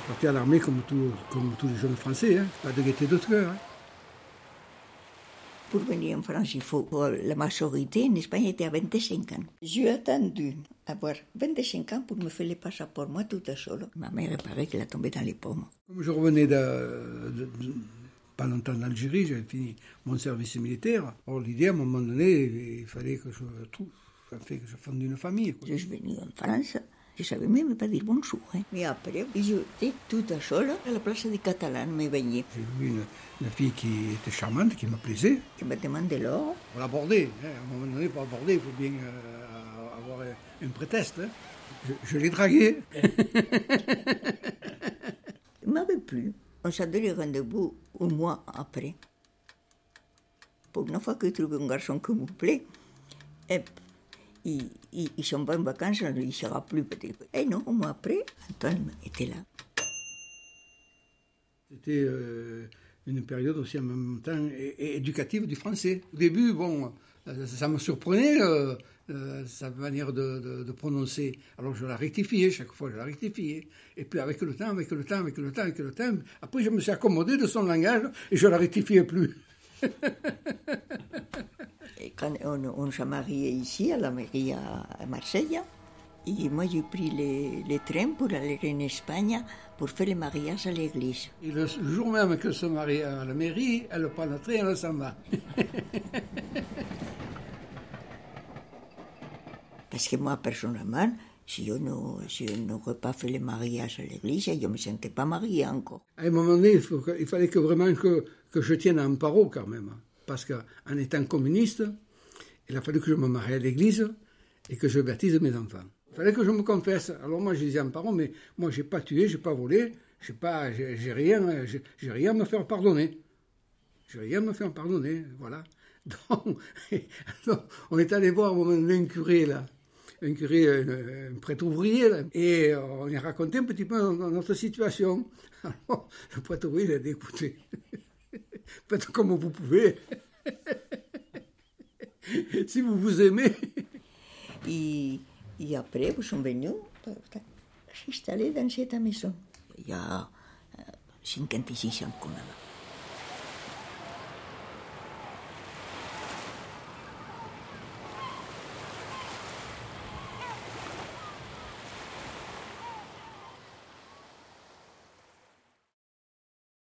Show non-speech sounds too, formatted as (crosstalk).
parti à l'armée comme, comme tous les jeunes Français, hein. pas de gaieté de cœur. Hein. Pour venir en France, il faut la majorité en Espagne était à 25 ans. J'ai attendu avoir 25 ans pour me faire le passeport, moi toute seule. Ma mère, paraît qu'elle a tombé dans les pommes. Comme je revenais de, de, de pas longtemps d'Algérie, j'avais fini mon service militaire. Or, l'idée, à un moment donné, il fallait que je trouve, fait que je fonde une famille. Quoi. Je suis venue en France. Je savais même pas dire bonjour. Hein. Mais après, j'étais toute seule à la place des Catalans, me baigner. J'ai vu une, une, fille qui était charmante, qui me plaisait. Qui m'a demandé l'or. Pour l'aborder. Hein. À un moment donné, pour aborder, il faut bien euh, avoir un prétexte. Hein. Je, je l'ai dragué. il (laughs) m'avait plu. On s'est donné rendez-vous un mois après. Pour une fois que je trouve un garçon qui me plaît, et ils, ils, sont pas en vacances, il ne sera plus peut-être. Et non, un mois après, Antoine était là. C'était euh, une période aussi en même temps éducative du français. Au début, bon, euh, ça me surprenait. Euh, sa manière de, de, de, prononcer. Alors je la rectifiais, chaque fois je la rectifiais. Et puis avec le temps, avec le temps, avec le temps, avec le temps, après je me suis accommodé de son langage et je la rectifiais plus. (laughs) quand on, on s'est marié ici, à la mairie à, Marseille, et moi j'ai pris les, les trains pour aller en Espagne pour faire le mariage à l'église. Et le jour même que se marie à la mairie, elle prend le train et elle s'en va. (laughs) Parce que moi, personnellement, si je n'aurais pas fait le mariage à l'église, je ne me sentais pas mariée encore. À un moment donné, il, faut il fallait que vraiment que, que, je tienne un paro quand même. Parce qu'en étant communiste, il a fallu que je me marie à l'église et que je baptise mes enfants. Il fallait que je me confesse. Alors moi, je disais à un parent, mais moi, je n'ai pas tué, je n'ai pas volé, je pas, j'ai rien, j'ai rien à me faire pardonner. J'ai rien à me faire pardonner, voilà. (laughs) Donc, on est allé voir un curé, là un curé, un, prêtre ouvrier, et on lui a raconté un petit peu notre situation. (laughs) Alors, le prêtre ouvrier, il a dit, écoutez, (laughs) faites comme vous pouvez. (laughs) si vous vous aimez. Et, et après, vous sont venus s'installer dans cette maison. Il y a 56 ans quand même.